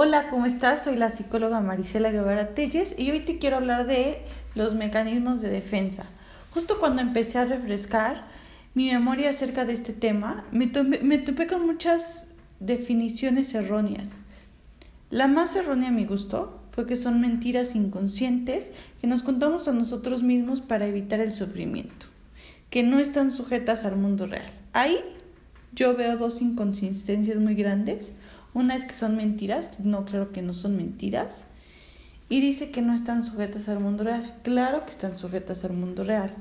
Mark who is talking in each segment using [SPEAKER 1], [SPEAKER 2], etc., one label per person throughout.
[SPEAKER 1] Hola, ¿cómo estás? Soy la psicóloga Marisela Guevara Telles y hoy te quiero hablar de los mecanismos de defensa. Justo cuando empecé a refrescar mi memoria acerca de este tema, me, topé con muchas definiciones erróneas. La más errónea a mi gusto fue que son mentiras inconscientes que nos contamos a nosotros mismos para evitar el sufrimiento, que no están sujetas al mundo real. Ahí yo veo dos inconsistencias muy grandes. Una es que son mentiras, no claro que no son mentiras. Y dice que no están sujetas al mundo real. Claro que están sujetas al mundo real.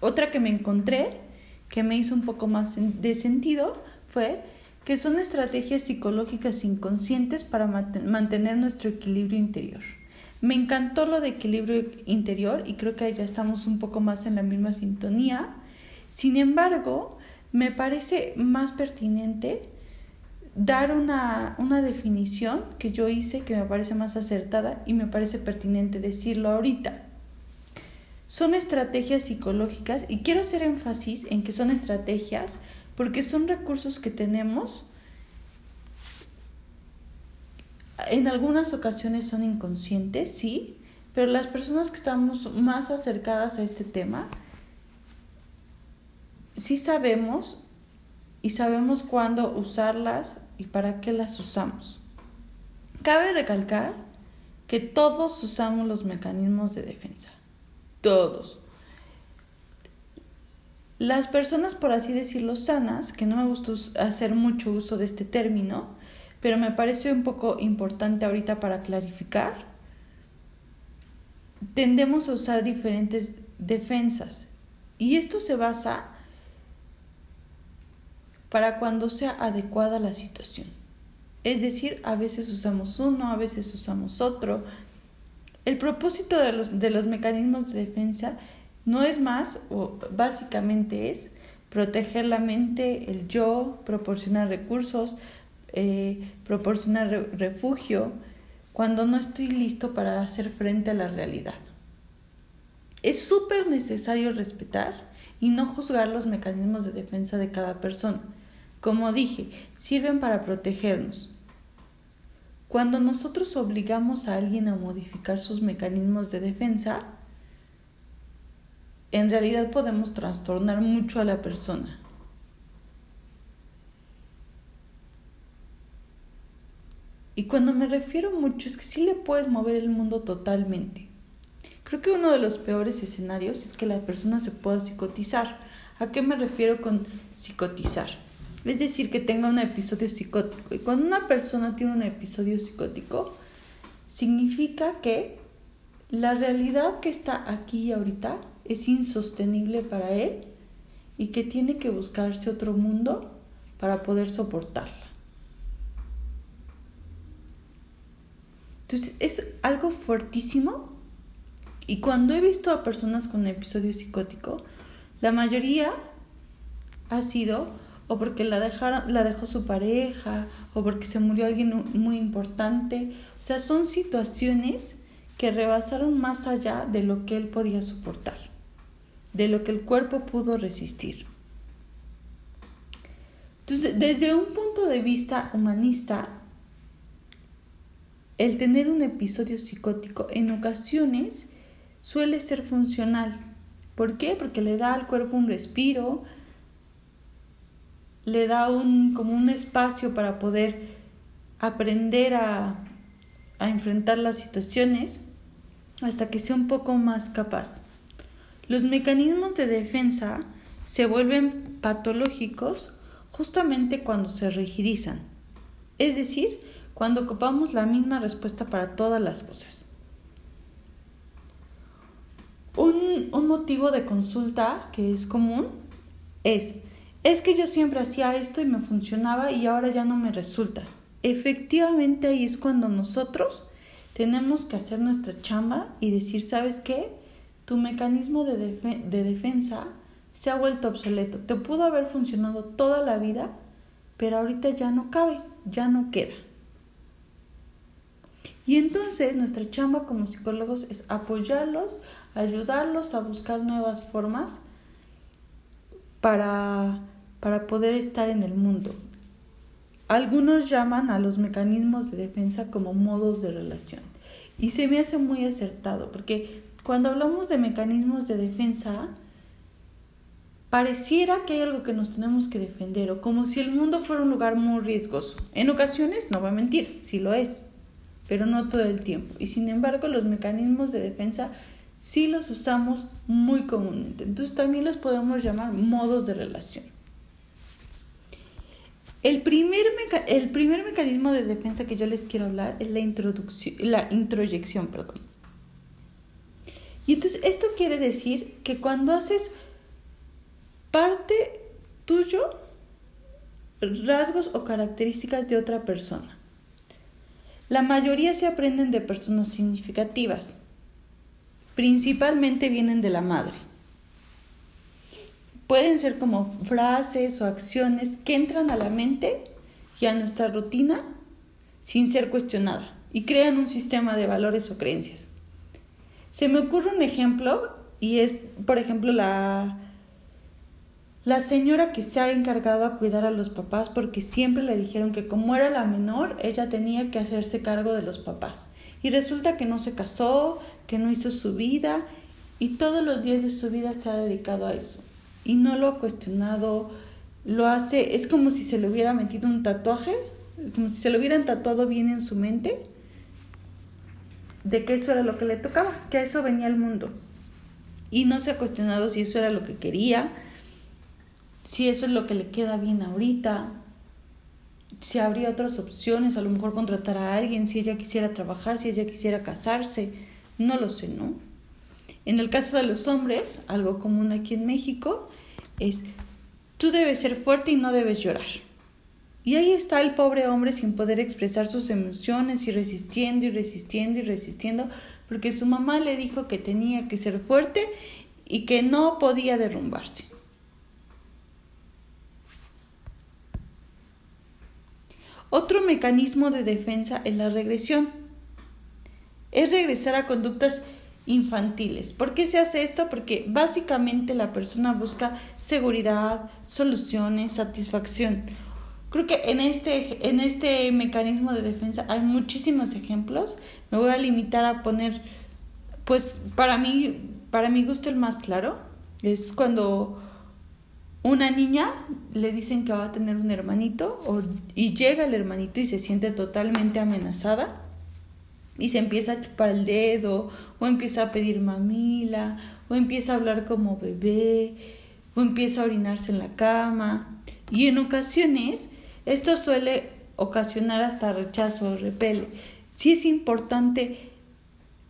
[SPEAKER 1] Otra que me encontré, que me hizo un poco más de sentido, fue que son estrategias psicológicas inconscientes para mantener nuestro equilibrio interior. Me encantó lo de equilibrio interior y creo que ya estamos un poco más en la misma sintonía. Sin embargo, me parece más pertinente dar una, una, definición que yo hice que me parece más acertada y me parece pertinente decirlo ahorita. Son estrategias psicológicas y quiero hacer énfasis en que son estrategias porque son recursos que tenemos. En algunas ocasiones son inconscientes, sí, pero las personas que estamos más acercadas a este tema sí sabemos y sabemos cuándo usarlas y para qué las usamos. Cabe recalcar que todos usamos los mecanismos de defensa. Todos. Las personas, por así decirlo, sanas, que no me gusta hacer mucho uso de este término, pero me parece un poco importante ahorita para clarificar, tendemos a usar diferentes defensas. Y esto se basa para cuando sea adecuada la situación. Es decir, a veces usamos uno, a veces usamos otro. El propósito de los, de los mecanismos de defensa no es más, o básicamente es proteger la mente, el yo, proporcionar recursos, eh, proporcionar refugio cuando no estoy listo para hacer frente a la realidad. Es súper necesario respetar y no juzgar los mecanismos de defensa de cada persona. Como dije, sirven para protegernos. Cuando nosotros obligamos a alguien a modificar sus mecanismos de defensa, en realidad podemos trastornar mucho a la persona. Y cuando me refiero mucho es que sí le puedes mover el mundo totalmente. Creo que uno de los peores escenarios es que la persona se pueda psicotizar. ¿A qué me refiero con psicotizar? Es decir, que tenga un episodio psicótico. Y cuando una persona tiene un episodio psicótico, significa que la realidad que está aquí y ahorita es insostenible para él y que tiene que buscarse otro mundo para poder soportarla. Entonces es algo fuertísimo y cuando he visto a personas con episodio psicótico, la mayoría ha sido o porque la, dejaron, la dejó su pareja, o porque se murió alguien muy importante. O sea, son situaciones que rebasaron más allá de lo que él podía soportar, de lo que el cuerpo pudo resistir. Entonces, desde un punto de vista humanista, el tener un episodio psicótico en ocasiones suele ser funcional. ¿Por qué? Porque le da al cuerpo un respiro, le da un, como un espacio para poder aprender a, a enfrentar las situaciones hasta que sea un poco más capaz. Los mecanismos de defensa se vuelven patológicos justamente cuando se rigidizan, es decir, cuando ocupamos la misma respuesta para todas las cosas. Un, un motivo de consulta que es común es es que yo siempre hacía esto y me funcionaba y ahora ya no me resulta. Efectivamente ahí es cuando nosotros tenemos que hacer nuestra chamba y decir, ¿sabes qué? Tu mecanismo de, de defensa se ha vuelto obsoleto. Te pudo haber funcionado toda la vida, pero ahorita ya no cabe, ya no queda. Y entonces nuestra chamba como psicólogos es apoyarlos, ayudarlos a buscar nuevas formas para para poder estar en el mundo. algunos llaman a los mecanismos de defensa como modos de relación. Y se me hace muy acertado, porque cuando hablamos de mecanismos de defensa, pareciera que hay algo que nos tenemos que defender, o como si el mundo fuera un lugar muy riesgoso. En ocasiones, no voy a mentir, sí lo es, pero no todo el tiempo. Y sin embargo, los mecanismos de defensa sí los usamos muy comúnmente. Entonces también los podemos llamar modos de relación. El primer, el primer mecanismo de defensa que yo les quiero hablar es la, introducción, la introyección. Perdón. Y entonces esto quiere decir que cuando haces parte tuyo, rasgos o características de otra persona. La mayoría se aprenden de personas significativas. Principalmente vienen de la madre pueden ser como frases o acciones que entran a la mente y a nuestra rutina sin ser cuestionada y crean un sistema de valores o creencias. Se me ocurre un ejemplo y es, por ejemplo, la, la señora que se ha encargado a cuidar a los papás porque siempre le dijeron que como era la menor, ella tenía que hacerse cargo de los papás. Y resulta que no se casó, que no hizo su vida y todos los días de su vida se ha dedicado a eso y no lo ha cuestionado, lo hace, es como si se le hubiera metido un tatuaje, como si se lo hubieran tatuado bien en su mente, de que eso era lo que le tocaba, que a eso venía el mundo. Y no se ha cuestionado si eso era lo que quería, si eso es lo que le queda bien ahorita, si habría otras opciones, a lo mejor contratar a alguien, si ella quisiera trabajar, si ella quisiera casarse, no lo sé, ¿no? En el caso de los hombres, algo común aquí en México, es tú debes ser fuerte y no debes llorar. Y ahí está el pobre hombre sin poder expresar sus emociones y resistiendo y resistiendo y resistiendo porque su mamá le dijo que tenía que ser fuerte y que no podía derrumbarse. Otro mecanismo de defensa es la regresión. Es regresar a conductas infantiles. ¿Por qué se hace esto? Porque básicamente la persona busca seguridad, soluciones, satisfacción. Creo que en este, en este mecanismo de defensa hay muchísimos ejemplos. Me voy a limitar a poner, pues para mí, para mi gusto el más claro, es cuando una niña le dicen que va a tener un hermanito y llega el hermanito y se siente totalmente amenazada y se empieza a chupar el dedo, o empieza a pedir mamila, o empieza a hablar como bebé, o empieza a orinarse en la cama. Y en ocasiones esto suele ocasionar hasta rechazo o repele. Sí es importante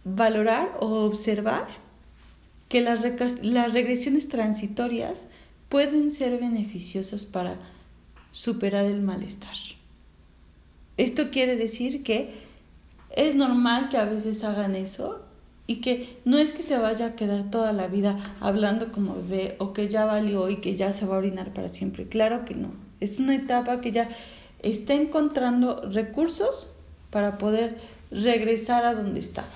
[SPEAKER 1] valorar o observar que las, las regresiones transitorias pueden ser beneficiosas para superar el malestar. Esto quiere decir que es normal que a veces hagan eso y que no es que se vaya a quedar toda la vida hablando como bebé o que ya valió y que ya se va a orinar para siempre. Claro que no. Es una etapa que ya está encontrando recursos para poder regresar a donde estaba.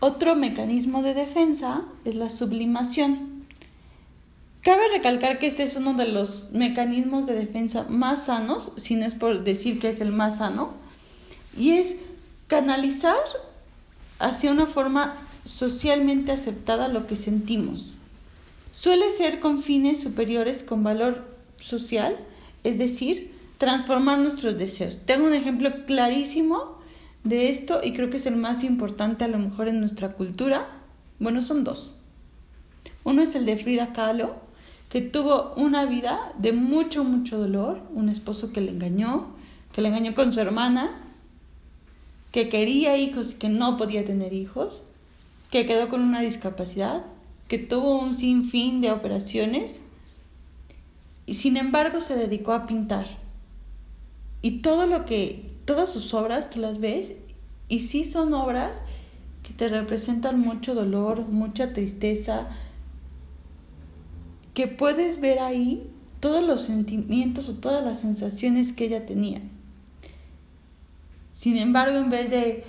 [SPEAKER 1] Otro mecanismo de defensa es la sublimación. Cabe recalcar que este es uno de los mecanismos de defensa más sanos, si no es por decir que es el más sano, y es canalizar hacia una forma socialmente aceptada lo que sentimos. Suele ser con fines superiores con valor social, es decir, transformar nuestros deseos. Tengo un ejemplo clarísimo de esto y creo que es el más importante a lo mejor en nuestra cultura. Bueno, son dos. Uno es el de Frida Kahlo, que tuvo una vida de mucho, mucho dolor, un esposo que le engañó, que le engañó con su hermana, que quería hijos y que no podía tener hijos, que quedó con una discapacidad, que tuvo un sinfín de operaciones y sin embargo se dedicó a pintar. Y todo lo que, todas sus obras, tú las ves y sí son obras que te representan mucho dolor, mucha tristeza, que puedes ver ahí todos los sentimientos o todas las sensaciones que ella tenía. Sin embargo, en vez de,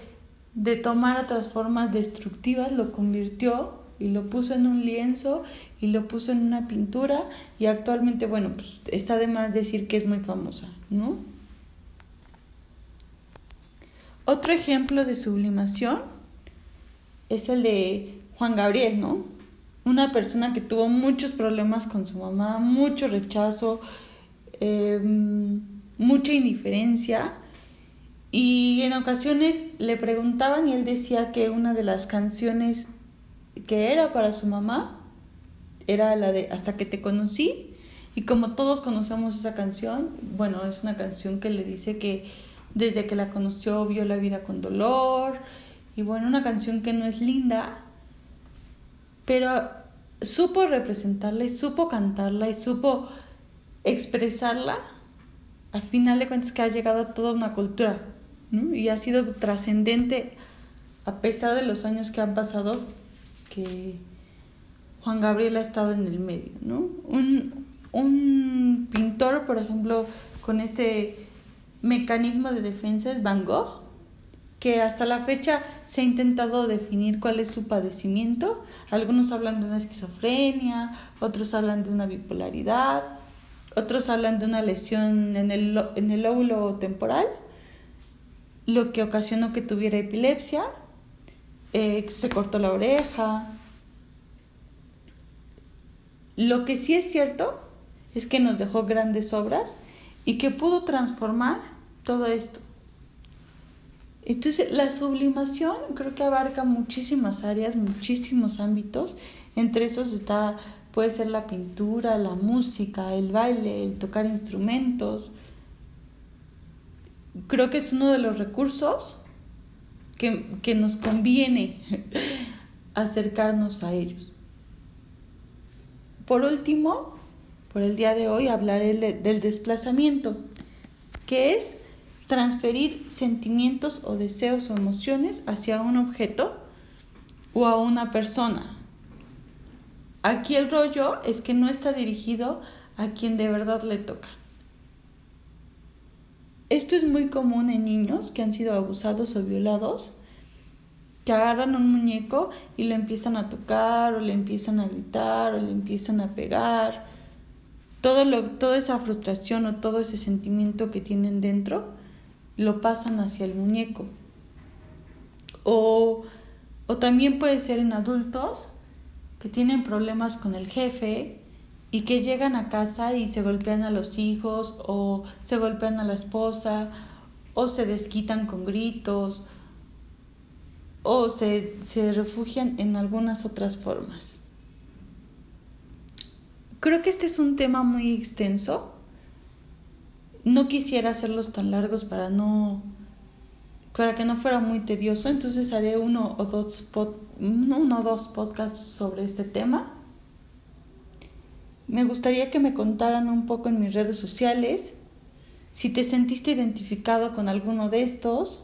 [SPEAKER 1] de tomar otras formas destructivas, lo convirtió y lo puso en un lienzo y lo puso en una pintura y actualmente, bueno, pues está de más decir que es muy famosa, ¿no? Otro ejemplo de sublimación es el de Juan Gabriel, ¿no? Una persona que tuvo muchos problemas con su mamá, mucho rechazo, em, mucha indiferencia y en ocasiones le preguntaban y él decía que una de las canciones que era para su mamá era la de Hasta que te conocí. Y como todos conocemos esa canción, bueno, es una canción que le dice que desde que la conoció vio la vida con dolor. Y bueno, una canción que no es linda, pero supo representarla y supo cantarla y supo expresarla. Al final de cuentas que ha llegado a toda una cultura y ha sido trascendente a pesar de los años que han pasado que Juan Gabriel ha estado en el medio, ¿no? Un, un pintor, por ejemplo, con este mecanismo de defensa es Van Gogh, que hasta la fecha se ha intentado definir cuál es su padecimiento. Algunos hablan de una esquizofrenia, otros hablan de una bipolaridad, otros hablan de una lesión en el, en el lóbulo temporal, lo que ocasionó que tuviera epilepsia eh, se cortó la oreja. Lo que sí es cierto es que nos dejó grandes obras y que pudo transformar todo esto. Entonces, la sublimación creo que abarca muchísimas áreas, muchísimos ámbitos. Entre esos está, puede ser la pintura, la música, el baile, el tocar instrumentos. Creo que es uno de los recursos que, nos conviene acercarnos a ellos. Por último, por el día de hoy hablaré del desplazamiento, que es transferir sentimientos o deseos o emociones hacia un objeto o a una persona. Aquí el rollo es que no está dirigido a quien de verdad le toca. Esto es muy común en niños que han sido abusados o violados, que agarran un muñeco y lo empiezan a tocar o le empiezan a gritar o le empiezan a pegar. Todo lo, toda esa frustración o todo ese sentimiento que tienen dentro lo pasan hacia el muñeco. O, o también puede ser en adultos que tienen problemas con el jefe y que llegan a casa y se golpean a los hijos o se golpean a la esposa o se desquitan con gritos o se, se refugian en algunas otras formas. Creo que este es un tema muy extenso. No quisiera hacerlos tan largos para no para que no fuera muy tedioso, entonces haré uno o dos, uno o dos podcasts sobre este tema. Me gustaría que me contaran un poco en mis redes sociales si te sentiste identificado con alguno de estos,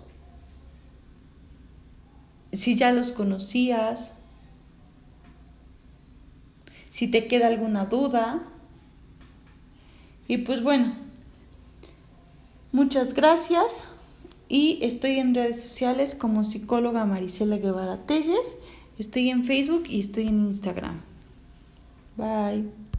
[SPEAKER 1] si ya los conocías, si te queda alguna duda. Y pues bueno, muchas gracias y estoy en redes sociales como psicóloga Marisela Guevara Telles, estoy en Facebook y estoy en Instagram. Bye.